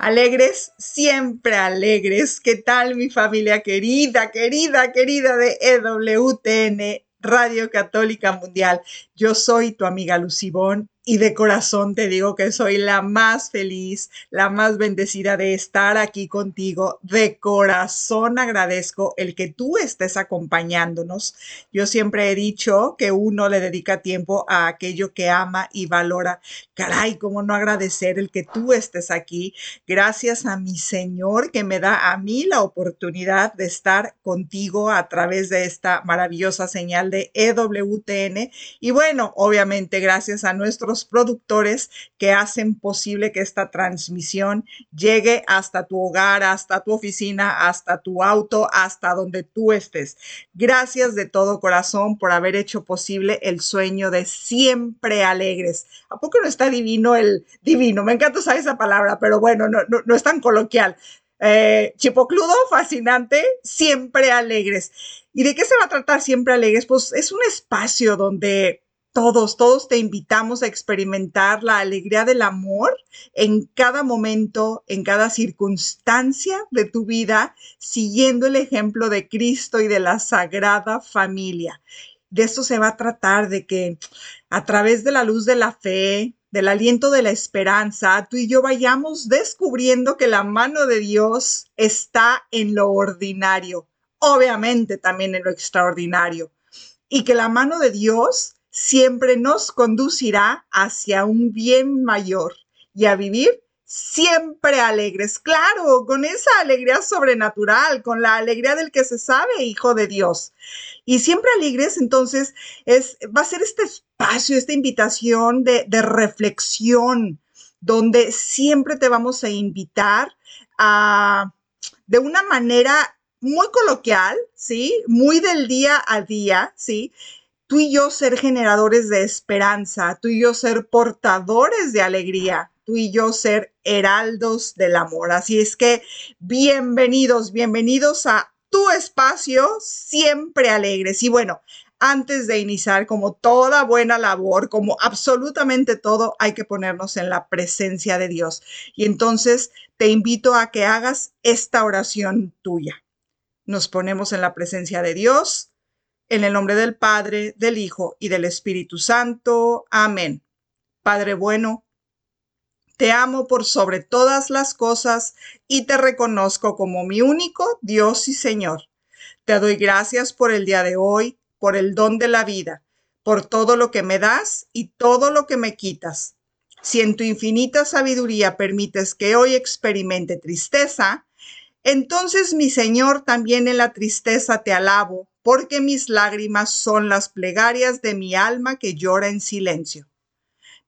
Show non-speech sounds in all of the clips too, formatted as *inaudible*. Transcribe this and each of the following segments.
Alegres, siempre alegres. ¿Qué tal mi familia querida, querida, querida de EWTN, Radio Católica Mundial? Yo soy tu amiga Lucibón y de corazón te digo que soy la más feliz, la más bendecida de estar aquí contigo. De corazón agradezco el que tú estés acompañándonos. Yo siempre he dicho que uno le dedica tiempo a aquello que ama y valora. Caray, ¿cómo no agradecer el que tú estés aquí? Gracias a mi Señor que me da a mí la oportunidad de estar contigo a través de esta maravillosa señal de EWTN. Y bueno, obviamente gracias a nuestros productores que hacen posible que esta transmisión llegue hasta tu hogar, hasta tu oficina, hasta tu auto, hasta donde tú estés. Gracias de todo corazón por haber hecho posible el sueño de siempre alegres. ¿A poco no está divino el divino? Me encanta usar esa palabra, pero bueno, no, es tan coloquial. Eh, chipocludo, fascinante, siempre alegres. ¿Y de qué se va a tratar siempre alegres? Pues es un espacio donde todos, todos te invitamos a experimentar la alegría del amor en cada momento, en cada circunstancia de tu vida, siguiendo el ejemplo de Cristo y de la Sagrada Familia. De esto se va a tratar, de que a través de la luz de la fe, del aliento de la esperanza, tú y yo vayamos descubriendo que la mano de Dios está en lo ordinario, obviamente también en lo extraordinario, y que la mano de Dios siempre nos conducirá hacia un bien mayor y a vivir siempre alegres, claro, con esa alegría sobrenatural, con la alegría del que se sabe hijo de Dios. Y siempre alegres, entonces, es, va a ser este espacio, esta invitación de, de reflexión, donde siempre te vamos a invitar a, de una manera muy coloquial, ¿sí? Muy del día a día, ¿sí? Tú y yo ser generadores de esperanza, tú y yo ser portadores de alegría, tú y yo ser heraldos del amor. Así es que bienvenidos, bienvenidos a tu espacio, siempre alegres. Y bueno, antes de iniciar, como toda buena labor, como absolutamente todo, hay que ponernos en la presencia de Dios. Y entonces te invito a que hagas esta oración tuya. Nos ponemos en la presencia de Dios en el nombre del Padre, del Hijo y del Espíritu Santo. Amén. Padre bueno, te amo por sobre todas las cosas y te reconozco como mi único Dios y Señor. Te doy gracias por el día de hoy, por el don de la vida, por todo lo que me das y todo lo que me quitas. Si en tu infinita sabiduría permites que hoy experimente tristeza, entonces mi Señor también en la tristeza te alabo porque mis lágrimas son las plegarias de mi alma que llora en silencio.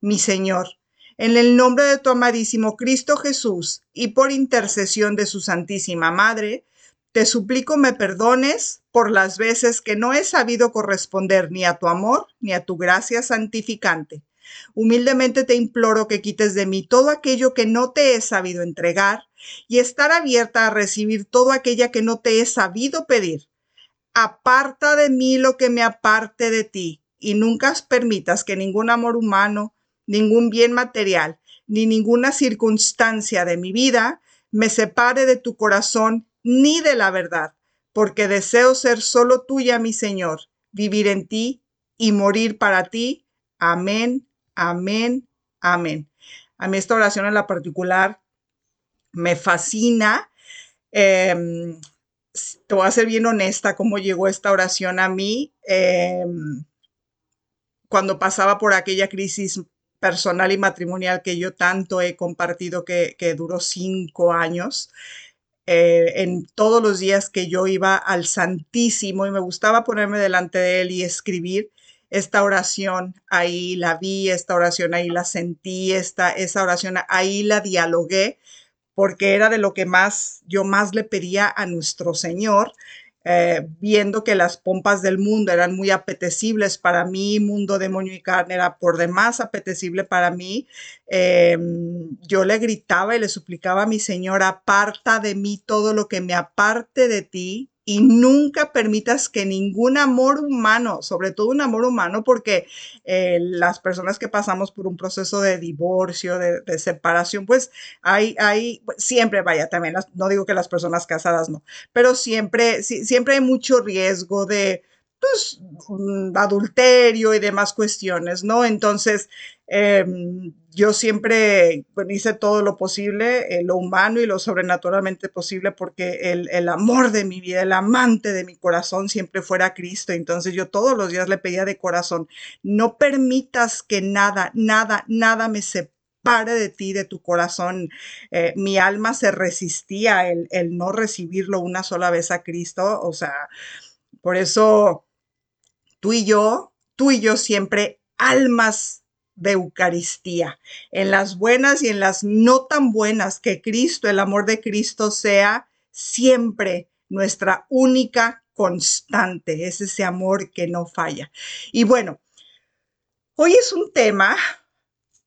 Mi Señor, en el nombre de tu amadísimo Cristo Jesús y por intercesión de su Santísima Madre, te suplico me perdones por las veces que no he sabido corresponder ni a tu amor ni a tu gracia santificante. Humildemente te imploro que quites de mí todo aquello que no te he sabido entregar y estar abierta a recibir todo aquello que no te he sabido pedir aparta de mí lo que me aparte de ti, y nunca permitas que ningún amor humano, ningún bien material, ni ninguna circunstancia de mi vida me separe de tu corazón ni de la verdad, porque deseo ser solo tuya, mi Señor, vivir en ti y morir para ti. Amén, amén, amén. A mí esta oración en la particular me fascina. Em, te voy a ser bien honesta cómo llegó esta oración a mí em, cuando pasaba por aquella crisis personal y matrimonial que yo tanto he compartido que, duró cinco años. Eh, en todos los días que yo iba al Santísimo y me gustaba ponerme delante de él y escribir esta oración, ahí la vi, esta oración ahí la sentí, esta, esa oración ahí la dialogué porque era de lo que más yo más le pedía a nuestro Señor. Eh, viendo que las pompas del mundo eran muy apetecibles para mí, mundo demonio y carne era por demás apetecible para mí, em, yo le gritaba y le suplicaba a mi Señor, aparta de mí todo lo que me aparte de ti, y nunca permitas que ningún amor humano, sobre todo un amor humano, porque eh, las personas que pasamos por un proceso de divorcio, de, separación, pues hay, hay, siempre, vaya, también, no digo que las personas casadas no, pero siempre, siempre hay mucho riesgo de, pues, adulterio y demás cuestiones, ¿no? Entonces, em, yo siempre hice todo lo posible, eh, lo humano y lo sobrenaturalmente posible, porque el, el, amor de mi vida, el amante de mi corazón siempre fuera Cristo. Entonces yo todos los días le pedía de corazón, no permitas que nada, nada, nada me separe de ti, de tu corazón. Eh, mi alma se resistía el, el no recibirlo una sola vez a Cristo. O sea, por eso tú y yo, tú y yo siempre almas de Eucaristía, en las buenas y en las no tan buenas, que Cristo, el amor de Cristo sea siempre nuestra única constante, es ese amor que no falla. Y bueno, hoy es un tema,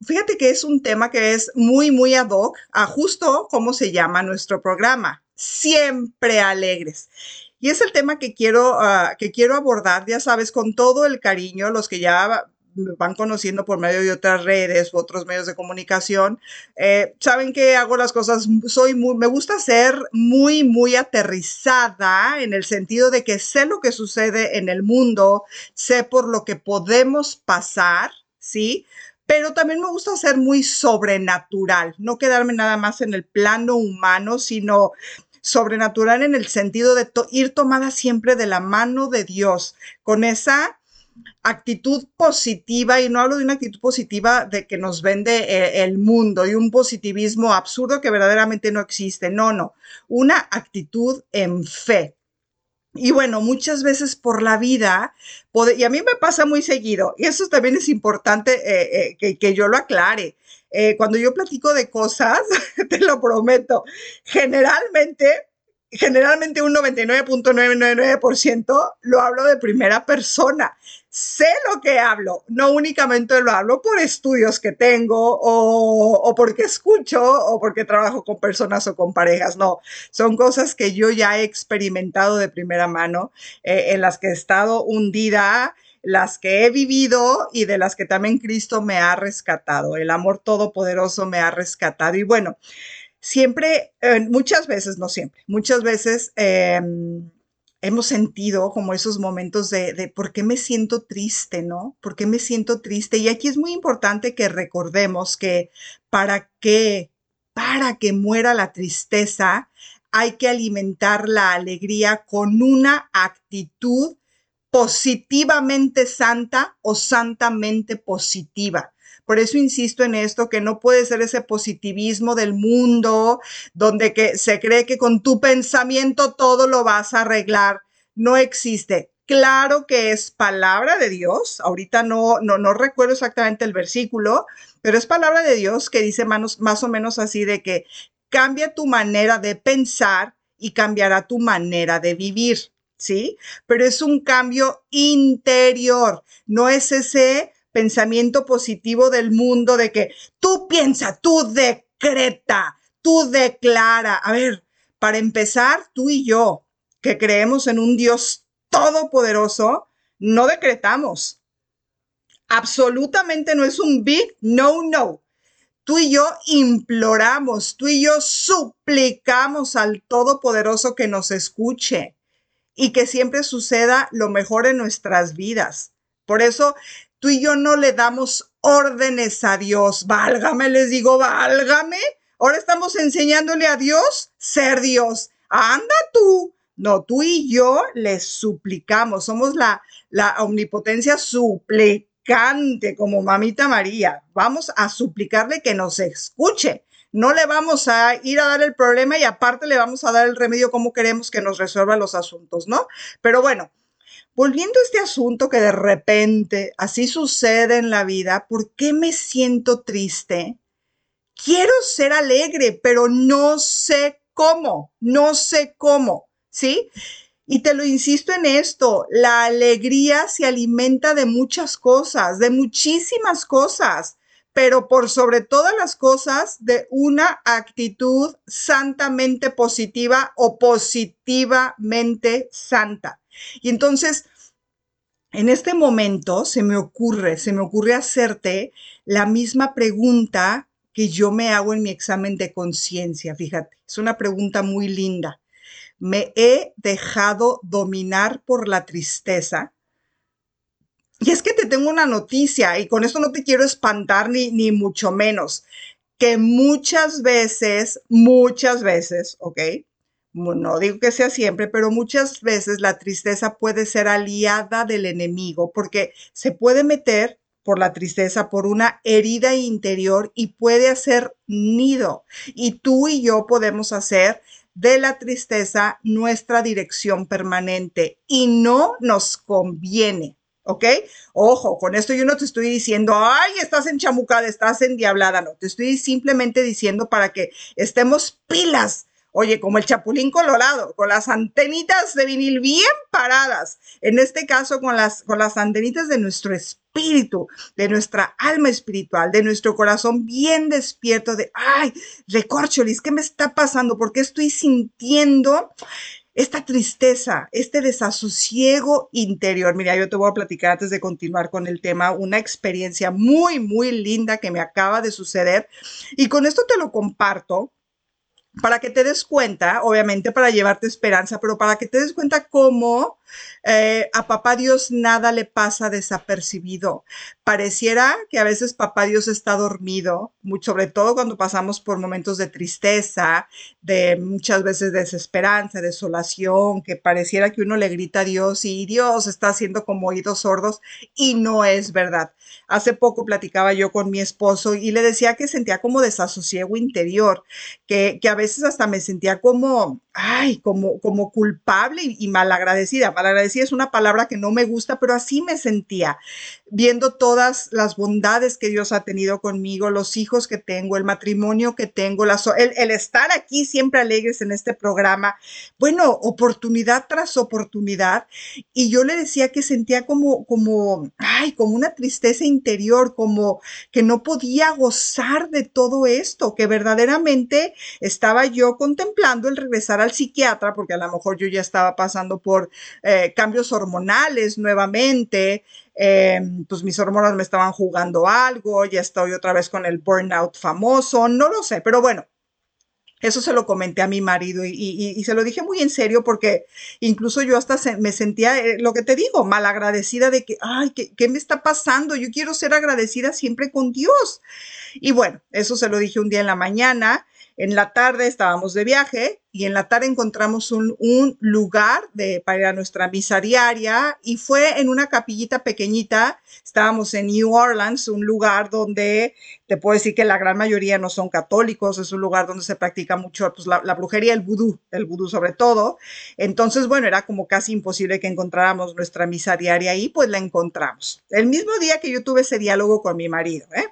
fíjate que es un tema que es muy, muy ad hoc a justo cómo se llama nuestro programa, siempre alegres. Y es el tema que quiero, ah, que quiero abordar, ya sabes, con todo el cariño, los que ya van conociendo por medio de otras redes u otros medios de comunicación, eh, saben que hago las cosas, soy muy, me gusta ser muy, muy aterrizada en el sentido de que sé lo que sucede en el mundo, sé por lo que podemos pasar, ¿sí? Pero también me gusta ser muy sobrenatural, no quedarme nada más en el plano humano, sino sobrenatural en el sentido de ir tomada siempre de la mano de Dios, con esa actitud positiva, y no hablo de una actitud positiva de que nos vende eh, el mundo y un positivismo absurdo que verdaderamente no existe, no, no, una actitud en fe. Y bueno, muchas veces por la vida, y a mí me pasa muy seguido, y eso también es importante eh, eh, que, que, yo lo aclare. Cuando yo platico de cosas, *laughs* te lo prometo, generalmente generalmente un 99.999% lo hablo de primera persona. Sé lo que hablo, no únicamente lo hablo por estudios que tengo o, porque escucho o porque trabajo con personas o con parejas, no, son cosas que yo ya he experimentado de primera mano, eh, en las que he estado hundida, las que he vivido y de las que también Cristo me ha rescatado, el amor todopoderoso me ha rescatado. Y bueno, siempre, eh, muchas veces, no siempre, muchas veces em, hemos sentido como esos momentos de, de, por qué me siento triste, ¿no? ¿Por qué me siento triste? Y aquí es muy importante que recordemos que para que, para que muera la tristeza, hay que alimentar la alegría con una actitud positivamente santa o santamente positiva. Por eso insisto en esto, que no puede ser ese positivismo del mundo donde que se cree que con tu pensamiento todo lo vas a arreglar. No existe. Claro que es palabra de Dios. Ahorita no, no, no recuerdo exactamente el versículo, pero es palabra de Dios que dice más, más o menos así de que cambia tu manera de pensar y cambiará tu manera de vivir. ¿Sí? Pero es un cambio interior, no es ese pensamiento positivo del mundo de que tú piensa, tú decreta, tú declara. A ver, para empezar, tú y yo, que creemos en un Dios todopoderoso, no decretamos. Absolutamente no es un big no, no. Tú y yo imploramos, tú y yo suplicamos al Todopoderoso que nos escuche y que siempre suceda lo mejor en nuestras vidas. Por eso Tú y yo no le damos órdenes a Dios. Válgame, les digo, válgame. Ahora estamos enseñándole a Dios ser Dios. Anda tú. No, tú y yo le suplicamos. Somos la, la omnipotencia suplicante, como mamita María. Vamos a suplicarle que nos escuche. No le vamos a ir a dar el problema y aparte le vamos a dar el remedio como queremos que nos resuelva los asuntos, ¿no? Pero bueno, Volviendo a este asunto que de repente así sucede en la vida, ¿por qué me siento triste? quiero ser alegre, pero no sé cómo, no sé cómo, ¿sí? Y te lo insisto en esto, la alegría se alimenta de muchas cosas, de muchísimas cosas, pero por sobre todas las cosas, de una actitud santamente positiva o positivamente santa. Y entonces, en este momento se me ocurre, se me ocurre hacerte la misma pregunta que yo me hago en mi examen de conciencia. Fíjate, es una pregunta muy linda. ¿Me he dejado dominar por la tristeza? Y es que te tengo una noticia y con esto no te quiero espantar ni, ni mucho menos, que muchas veces, muchas veces, ¿ok? No digo que sea siempre, pero muchas veces la tristeza puede ser aliada del enemigo porque se puede meter por la tristeza, por una herida interior y puede hacer nido. Y tú y yo podemos hacer de la tristeza nuestra dirección permanente y no nos conviene. ¿Ok? Ojo, con esto yo no te estoy diciendo, ay, estás enchamucada, estás endiablada, no, te estoy simplemente diciendo para que estemos pilas Oye, como el chapulín colorado, con las antenitas de vinil bien paradas. En este caso, con las, con las antenitas de nuestro espíritu, de nuestra alma espiritual, de nuestro corazón bien despierto de, ay, recorcholis, ¿qué me está pasando? ¿Por qué estoy sintiendo esta tristeza, este desasosiego interior. Mira, yo te voy a platicar antes de continuar con el tema, una experiencia muy, muy linda que me acaba de suceder. Y con esto te lo comparto para que te des cuenta, obviamente para llevarte esperanza, pero para que te des cuenta cómo eh, a papá Dios nada le pasa desapercibido. Pareciera que a veces papá Dios está dormido, sobre todo cuando pasamos por momentos de tristeza, de muchas veces desesperanza, desolación, que pareciera que uno le grita a Dios y Dios está haciendo como oídos sordos y no es verdad. Hace poco platicaba yo con mi esposo y le decía que sentía como desasosiego interior, que, que a veces hasta me sentía como, ay, como, como culpable y, y malagradecida. Malagradecida es una palabra que no me gusta, pero así me sentía, viendo todas las bondades que Dios ha tenido conmigo, los hijos que tengo, el matrimonio que tengo, el, el estar aquí siempre alegres en este programa. Bueno, oportunidad tras oportunidad. Y yo le decía que sentía como, como, ay, como una tristeza interior, como que no podía gozar de todo esto, que verdaderamente estaba yo contemplando el regresar a al psiquiatra porque a lo mejor yo ya estaba pasando por eh, cambios hormonales nuevamente, eh, pues mis hormonas me estaban jugando algo, ya estoy otra vez con el burnout famoso, no lo sé, pero bueno. Eso se lo comenté a mi marido y, se lo dije muy en serio porque incluso yo hasta me sentía, eh, lo que te digo, mal agradecida de que, ay, ¿qué, ¿qué, me está pasando? Yo quiero ser agradecida siempre con Dios. Y bueno, eso se lo dije un día en la mañana en la tarde estábamos de viaje y en la tarde encontramos un, lugar de, para nuestra misa diaria y fue en una capillita pequeñita. Estábamos en New Orleans, un lugar donde te puedo decir que la gran mayoría no son católicos, es un lugar donde se practica mucho pues, la, brujería, el vudú, el vudú sobre todo. Entonces, bueno, era como casi imposible que encontráramos nuestra misa diaria ahí, pues la encontramos. El mismo día que yo tuve ese diálogo con mi marido, ¿eh?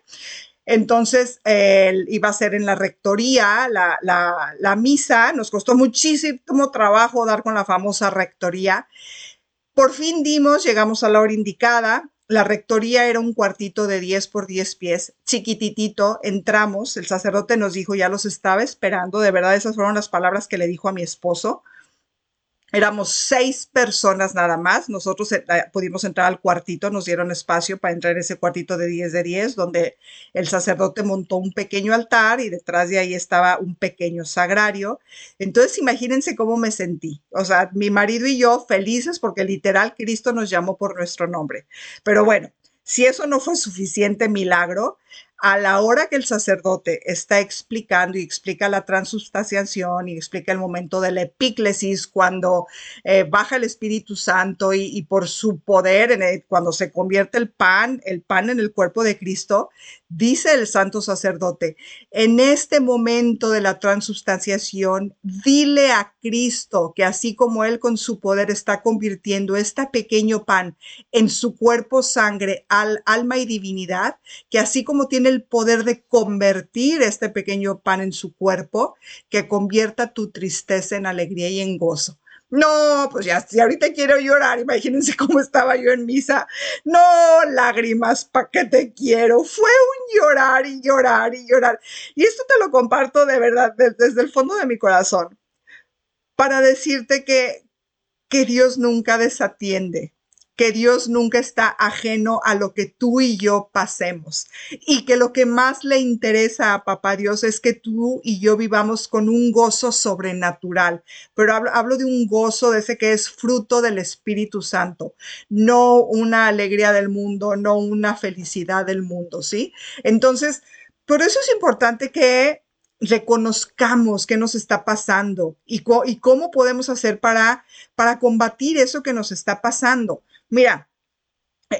Entonces, iba a ser en la rectoría la, la, misa, nos costó muchísimo trabajo dar con la famosa rectoría. Por fin dimos, llegamos a la hora indicada. La rectoría era un cuartito de 10 por 10 pies, chiquititito. Entramos, el sacerdote nos dijo, ya los estaba esperando. De verdad, esas fueron las palabras que le dijo a mi esposo. Éramos seis personas nada más. Nosotros eh, pudimos entrar al cuartito, nos dieron espacio para entrar en ese cuartito de 10 de 10, donde el sacerdote montó un pequeño altar y detrás de ahí estaba un pequeño sagrario. Entonces, imagínense cómo me sentí. O sea, mi marido y yo felices porque literal Cristo nos llamó por nuestro nombre. Pero bueno, si eso no fue suficiente milagro, a la hora que el sacerdote está explicando y explica la transubstanciación y explica el momento de la epíclesis, cuando eh, baja el Espíritu Santo y, por su poder, en cuando se convierte el pan, el pan en el cuerpo de Cristo, dice el santo sacerdote, en este momento de la transubstanciación, dile a Cristo que así como Él con su poder está convirtiendo este pequeño pan en su cuerpo, sangre, al, alma y divinidad, que así como tiene el poder de convertir este pequeño pan en su cuerpo, que convierta tu tristeza en alegría y en gozo. No, pues ya, si ahorita quiero llorar, imagínense *laughs* cómo estaba yo en misa. No, lágrimas, ¿pa' qué te quiero? Fue un llorar y llorar y llorar. Y esto te lo comparto de verdad desde el fondo de mi corazón para decirte que, que Dios nunca desatiende que Dios nunca está ajeno a lo que tú y yo pasemos y que lo que más le interesa a Papá Dios es que tú y yo vivamos con un gozo sobrenatural, pero hablo, de un gozo de ese que es fruto del Espíritu Santo, no una alegría del mundo, no una felicidad del mundo, ¿sí? Entonces, por eso es importante que reconozcamos qué nos está pasando y, y cómo podemos hacer para, para combatir eso que nos está pasando. Mira,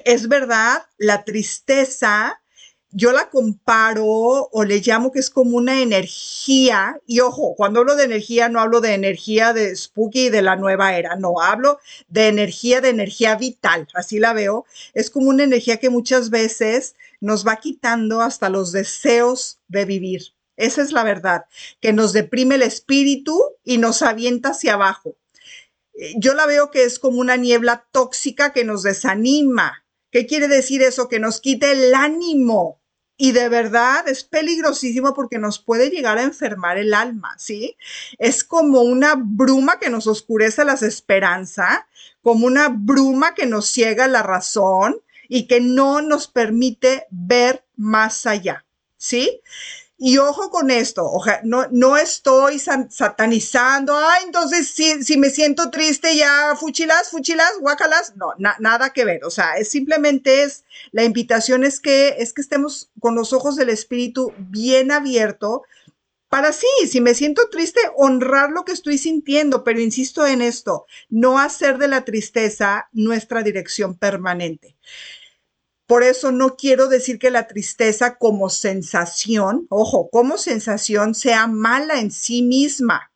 es verdad, la tristeza, yo la comparo o le llamo que es como una energía. Y ojo, cuando hablo de energía, no hablo de energía de Spooky y de la nueva era, no, hablo de energía, de energía vital, así la veo. Es como una energía que muchas veces nos va quitando hasta los deseos de vivir. Esa es la verdad, que nos deprime el espíritu y nos avienta hacia abajo. Eh, yo la veo que es como una niebla tóxica que nos desanima. ¿Qué quiere decir eso? Que nos quite el ánimo. Y de verdad es peligrosísimo porque nos puede llegar a enfermar el alma, ¿sí? Es como una bruma que nos oscurece las esperanzas, como una bruma que nos ciega la razón y que no nos permite ver más allá, ¿sí? Y ojo con esto, no, no estoy satanizando, ah, entonces si, si me siento triste ya, fuchilas, fuchilas, guacalas, no, nada que ver, o sea, es simplemente es, la invitación es que, es que estemos con los ojos del espíritu bien abierto para sí, si me siento triste, honrar lo que estoy sintiendo, pero insisto en esto, no hacer de la tristeza nuestra dirección permanente. Por eso no quiero decir que la tristeza como sensación, ojo, como sensación sea mala en sí misma.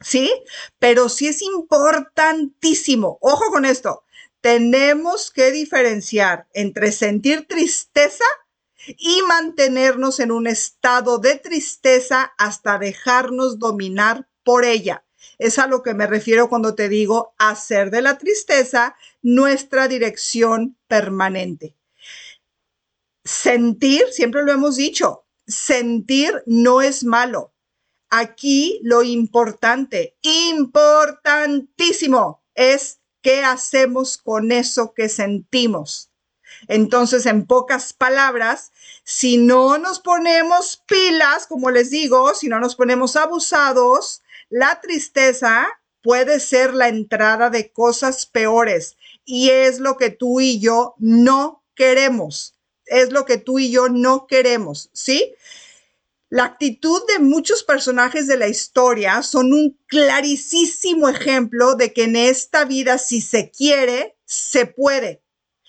¿Sí? Pero sí es importantísimo, ojo con esto, tenemos que diferenciar entre sentir tristeza y mantenernos en un estado de tristeza hasta dejarnos dominar por ella. Es a lo que me refiero cuando te digo hacer de la tristeza nuestra dirección permanente. Sentir, siempre lo hemos dicho, sentir no es malo. Aquí lo importante, importantísimo, es qué hacemos con eso que sentimos. Entonces, en pocas palabras, si no nos ponemos pilas, como les digo, si no nos ponemos abusados, la tristeza puede ser la entrada de cosas peores y es lo que tú y yo no queremos es lo que tú y yo no queremos, ¿sí? La actitud de muchos personajes de la historia son un clarísimo ejemplo de que en esta vida, si se quiere, se puede.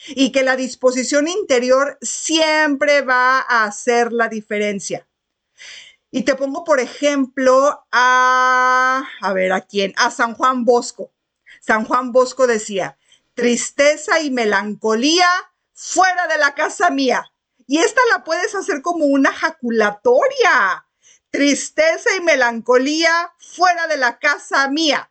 Y que la disposición interior siempre va a hacer la diferencia. Y te pongo, por ejemplo, a, a ver, ¿a quién? A San Juan Bosco. San Juan Bosco decía, tristeza y melancolía fuera de la casa mía. Y esta la puedes hacer como una jaculatoria. Tristeza y melancolía fuera de la casa mía.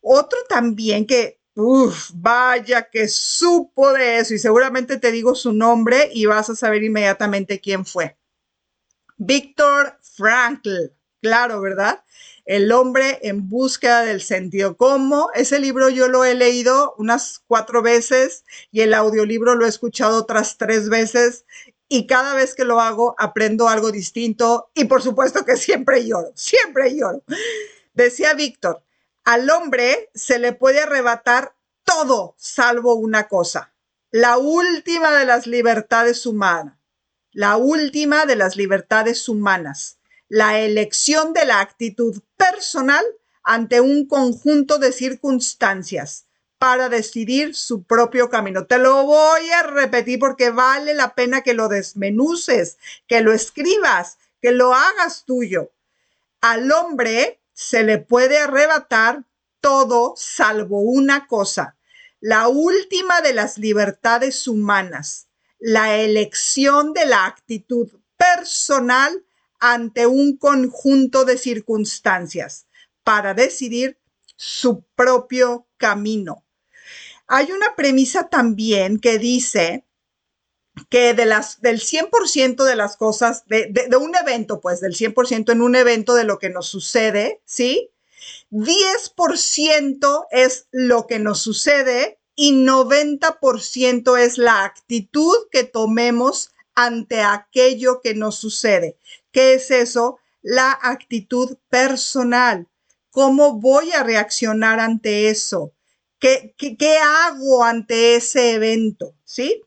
Otro también que, uff, vaya que supo de eso y seguramente te digo su nombre y vas a saber inmediatamente quién fue. Víctor Frankl, claro, ¿verdad? El hombre en búsqueda del sentido. ¿Cómo? Ese libro yo lo he leído unas cuatro veces y el audiolibro lo he escuchado otras tres veces y cada vez que lo hago aprendo algo distinto y por supuesto que *laughs* siempre lloro, siempre lloro. Decía Víctor, al hombre se le puede arrebatar todo salvo una cosa, la última de las libertades humanas, la última de las libertades humanas la elección de la actitud personal ante un conjunto de circunstancias para decidir su propio camino. Te lo voy a repetir porque vale la pena que lo desmenuces, que lo escribas, que lo hagas tuyo. Al hombre se le puede arrebatar todo salvo una cosa, la última de las libertades humanas, la elección de la actitud personal ante un conjunto de circunstancias para decidir su propio camino. Hay una premisa también que dice que de las, del 100% de las cosas, de, de, un evento, pues del 100% en un evento de lo que nos sucede, ¿sí? 10% es lo que nos sucede y 90% es la actitud que tomemos ante aquello que nos sucede. ¿Qué es eso? La actitud personal. ¿Cómo voy a reaccionar ante eso? ¿Qué, qué, hago ante ese evento? ¿Sí?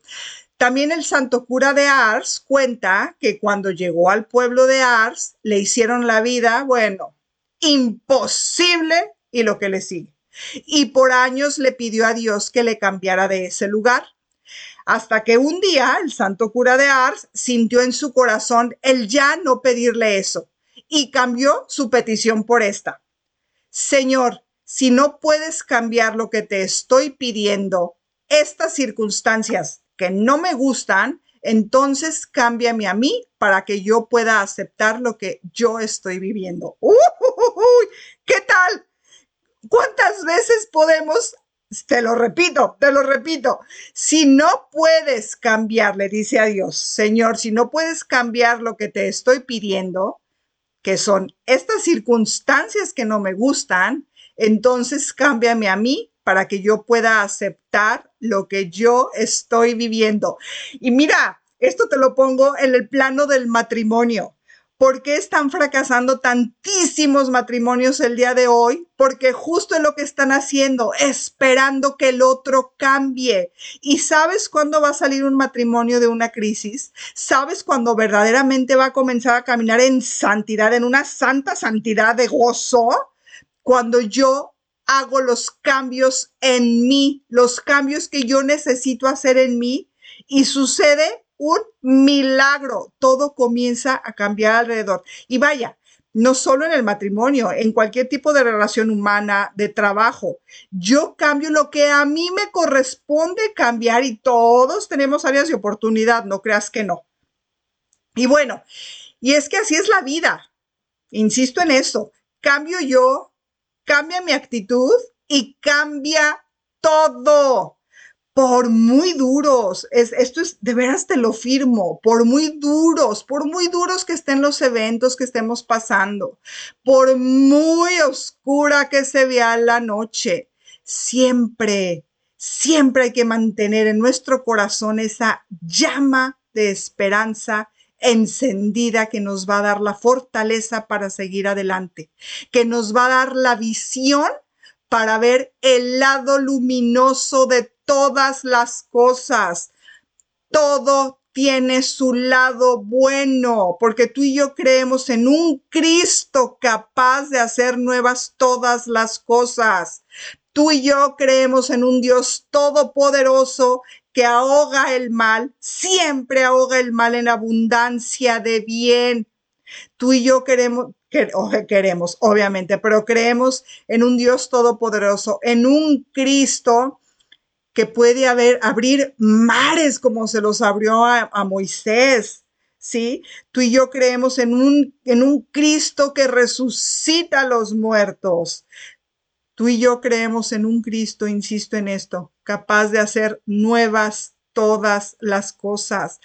También el santo cura de Ars cuenta que cuando llegó al pueblo de Ars le hicieron la vida, bueno, imposible y lo que le sigue. Y por años le pidió a Dios que le cambiara de ese lugar. Hasta que un día el santo cura de Ars sintió en su corazón el ya no pedirle eso y cambió su petición por esta. Señor, si no puedes cambiar lo que te estoy pidiendo, estas circunstancias que no me gustan, entonces cámbiame a mí para que yo pueda aceptar lo que yo estoy viviendo. ¡Uy! ¿Qué tal? ¿Cuántas veces podemos te lo repito, te lo repito. Si no puedes cambiar, le dice a Dios, Señor, si no puedes cambiar lo que te estoy pidiendo, que son estas circunstancias que no me gustan, entonces cámbiame a mí para que yo pueda aceptar lo que yo estoy viviendo. Y mira, esto te lo pongo en el plano del matrimonio. ¿Por qué están fracasando tantísimos matrimonios el día de hoy? Porque justo es lo que están haciendo, esperando que el otro cambie. ¿Y sabes cuándo va a salir un matrimonio de una crisis? ¿Sabes cuándo verdaderamente va a comenzar a caminar en santidad, en una santa santidad de gozo? Cuando yo hago los cambios en mí, los cambios que yo necesito hacer en mí y sucede un milagro. Todo comienza a cambiar alrededor. Y vaya, no solo en el matrimonio, en cualquier tipo de relación humana, de trabajo. Yo cambio lo que a mí me corresponde cambiar y todos tenemos áreas de oportunidad, no creas que no. Y bueno, y es que así es la vida. Insisto en eso. Cambio yo, cambia mi actitud y cambia todo por muy duros, es, esto es, de veras te lo firmo, por muy duros, por muy duros que estén los eventos que estemos pasando, por muy oscura que se vea la noche, siempre, siempre hay que mantener en nuestro corazón esa llama de esperanza encendida que nos va a dar la fortaleza para seguir adelante, que nos va a dar la visión para ver el lado luminoso de todas las cosas. Todo tiene su lado bueno, porque tú y yo creemos en un Cristo capaz de hacer nuevas todas las cosas. Tú y yo creemos en un Dios todopoderoso que ahoga el mal, siempre ahoga el mal en abundancia de bien. Tú y yo queremos, queremos, obviamente, pero creemos en un Dios todopoderoso, en un Cristo que puede haber, abrir mares como se los abrió a, Moisés. ¿sí? Tú y yo creemos en un, en un Cristo que resucita a los muertos. Tú y yo creemos en un Cristo, insisto en esto, capaz de hacer nuevas todas las cosas.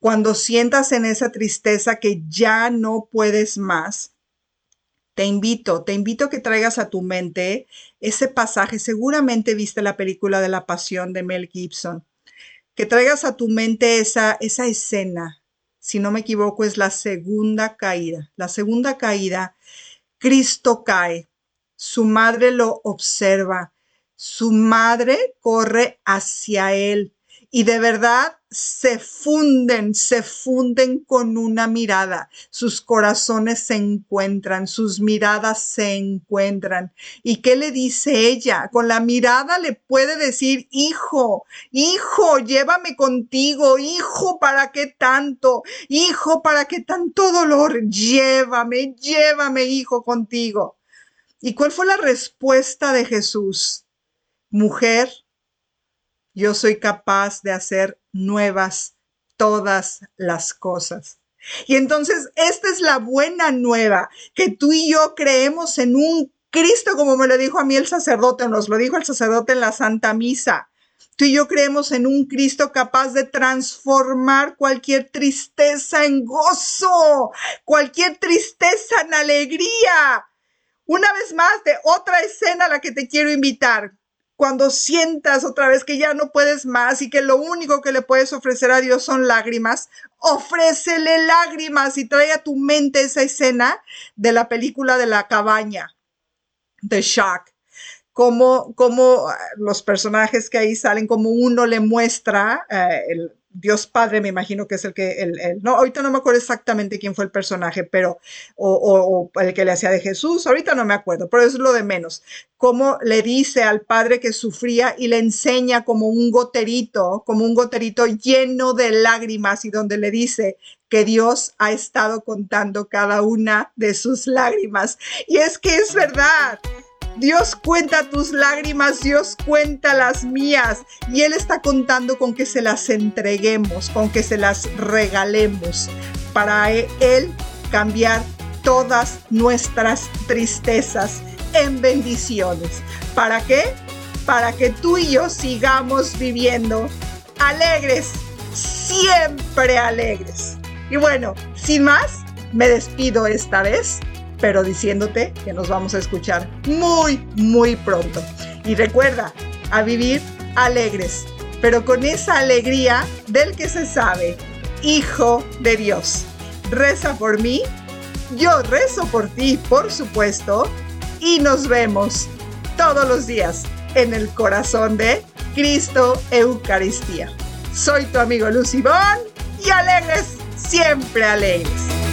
Cuando sientas en esa tristeza que ya no puedes más, te invito, te invito que traigas a tu mente ese pasaje. Seguramente viste la película de la pasión de Mel Gibson. Que traigas a tu mente esa, esa escena. Si no me equivoco, es la segunda caída. La segunda caída, Cristo cae. Su madre lo observa. Su madre corre hacia él. Y de verdad se funden, se funden con una mirada. Sus corazones se encuentran, sus miradas se encuentran. ¿Y qué le dice ella? Con la mirada le puede decir, hijo, hijo, llévame contigo, hijo, ¿para qué tanto? Hijo, ¿para qué tanto dolor? Llévame, llévame, hijo, contigo. ¿Y cuál fue la respuesta de Jesús? Mujer, yo soy capaz de hacer nuevas todas las cosas. Y entonces, esta es la buena nueva, que tú y yo creemos en un Cristo, como me lo dijo a mí el sacerdote, nos lo dijo el sacerdote en la Santa Misa. Tú y yo creemos en un Cristo capaz de transformar cualquier tristeza en gozo, cualquier tristeza en alegría. Una vez más, de otra escena a la que te quiero invitar cuando sientas otra vez que ya no puedes más y que lo único que le puedes ofrecer a Dios son lágrimas, ofrécele lágrimas y trae a tu mente esa escena de la película de la cabaña, de Shock. Como, como ah, los personajes que ahí salen, como uno le muestra eh, el, Dios Padre, me imagino que es el que, el, no, ahorita no me acuerdo exactamente quién fue el personaje, pero, o, el que le hacía de Jesús, ahorita no me acuerdo, pero es lo de menos. Cómo le dice al Padre que sufría y le enseña como un goterito, como un goterito lleno de lágrimas y donde le dice que Dios ha estado contando cada una de sus lágrimas. Y es que es verdad. Dios cuenta tus lágrimas, Dios cuenta las mías y Él está contando con que se las entreguemos, con que se las regalemos para Él cambiar todas nuestras tristezas en bendiciones. ¿Para qué? Para que tú y yo sigamos viviendo alegres, siempre alegres. Y bueno, sin más, me despido esta vez pero diciéndote que nos vamos a escuchar muy, muy pronto. Y recuerda, a vivir alegres, pero con esa alegría del que se sabe, hijo de Dios. Reza por mí, yo rezo por ti, por supuesto, y nos vemos todos los días en el corazón de Cristo Eucaristía. Soy tu amigo Lucibón y alegres, siempre alegres.